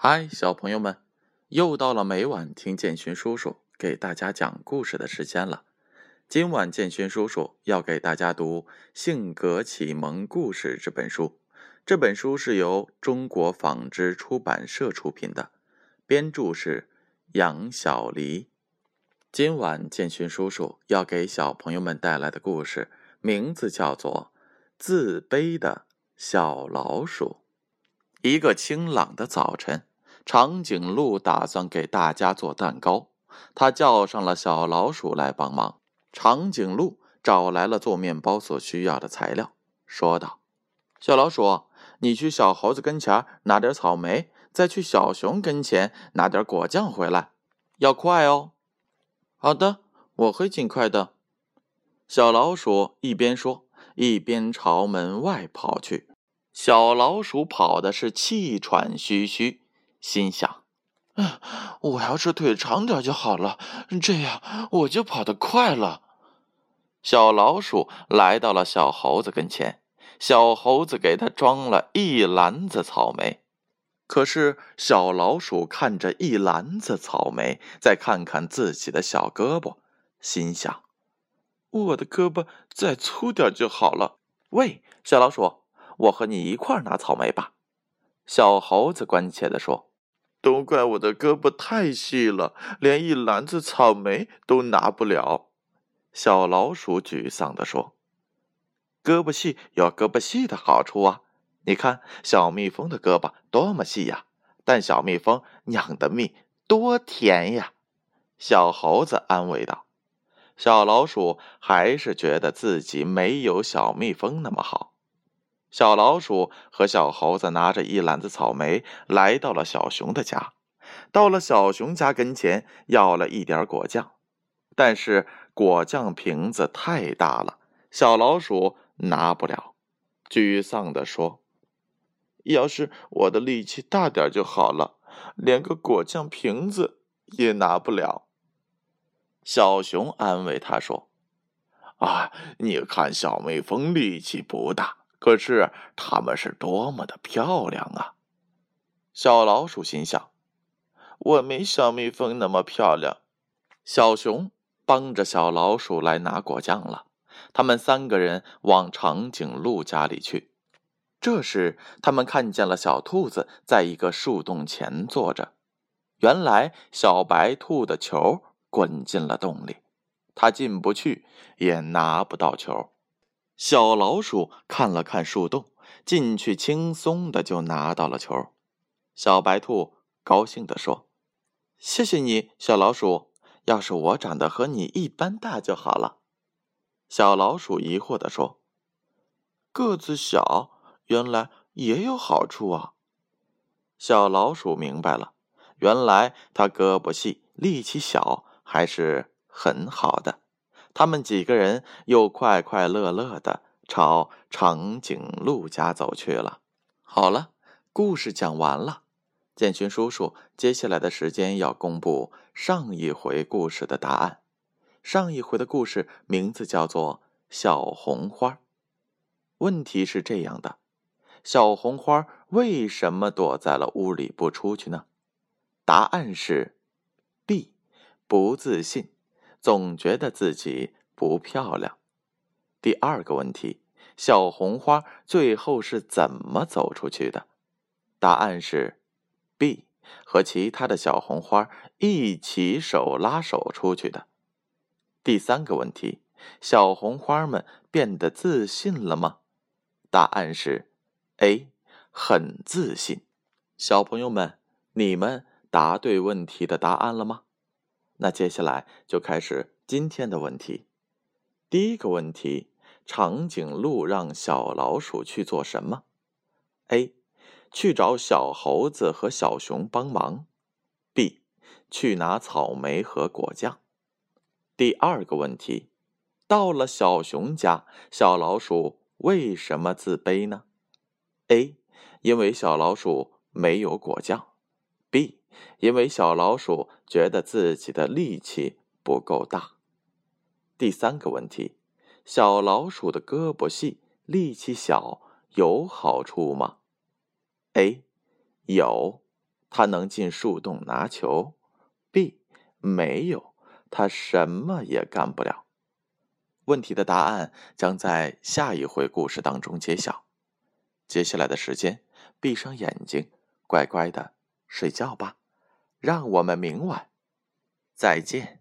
嗨，小朋友们，又到了每晚听建勋叔叔给大家讲故事的时间了。今晚建勋叔叔要给大家读《性格启蒙故事》这本书。这本书是由中国纺织出版社出品的，编著是杨小黎。今晚建勋叔叔要给小朋友们带来的故事，名字叫做《自卑的小老鼠》。一个清朗的早晨。长颈鹿打算给大家做蛋糕，他叫上了小老鼠来帮忙。长颈鹿找来了做面包所需要的材料，说道：“小老鼠，你去小猴子跟前拿点草莓，再去小熊跟前拿点果酱回来，要快哦。”“好的，我会尽快的。”小老鼠一边说，一边朝门外跑去。小老鼠跑的是气喘吁吁。心想：“我要是腿长点就好了，这样我就跑得快了。”小老鼠来到了小猴子跟前，小猴子给他装了一篮子草莓。可是小老鼠看着一篮子草莓，再看看自己的小胳膊，心想：“我的胳膊再粗点就好了。”喂，小老鼠，我和你一块拿草莓吧。”小猴子关切地说。都怪我的胳膊太细了，连一篮子草莓都拿不了。小老鼠沮丧地说：“胳膊细有胳膊细的好处啊！你看小蜜蜂的胳膊多么细呀，但小蜜蜂酿的蜜多甜呀！”小猴子安慰道。小老鼠还是觉得自己没有小蜜蜂那么好。小老鼠和小猴子拿着一篮子草莓来到了小熊的家，到了小熊家跟前，要了一点果酱，但是果酱瓶子太大了，小老鼠拿不了，沮丧地说：“要是我的力气大点就好了，连个果酱瓶子也拿不了。”小熊安慰他说：“啊，你看小蜜蜂力气不大。”可是它们是多么的漂亮啊！小老鼠心想：“我没小蜜蜂那么漂亮。”小熊帮着小老鼠来拿果酱了。他们三个人往长颈鹿家里去。这时，他们看见了小兔子在一个树洞前坐着。原来，小白兔的球滚进了洞里，它进不去，也拿不到球。小老鼠看了看树洞，进去轻松的就拿到了球。小白兔高兴地说：“谢谢你，小老鼠。要是我长得和你一般大就好了。”小老鼠疑惑地说：“个子小，原来也有好处啊。”小老鼠明白了，原来它胳膊细，力气小，还是很好的。他们几个人又快快乐乐的朝长颈鹿家走去了。好了，故事讲完了。建勋叔叔接下来的时间要公布上一回故事的答案。上一回的故事名字叫做《小红花》。问题是这样的：小红花为什么躲在了屋里不出去呢？答案是 B，不自信。总觉得自己不漂亮。第二个问题，小红花最后是怎么走出去的？答案是 B，和其他的小红花一起手拉手出去的。第三个问题，小红花们变得自信了吗？答案是 A，很自信。小朋友们，你们答对问题的答案了吗？那接下来就开始今天的问题。第一个问题：长颈鹿让小老鼠去做什么？A. 去找小猴子和小熊帮忙。B. 去拿草莓和果酱。第二个问题：到了小熊家，小老鼠为什么自卑呢？A. 因为小老鼠没有果酱。B. 因为小老鼠觉得自己的力气不够大。第三个问题：小老鼠的胳膊细，力气小，有好处吗？A，有它能进树洞拿球；B 没有，它什么也干不了。问题的答案将在下一回故事当中揭晓。接下来的时间，闭上眼睛，乖乖的睡觉吧。让我们明晚再见。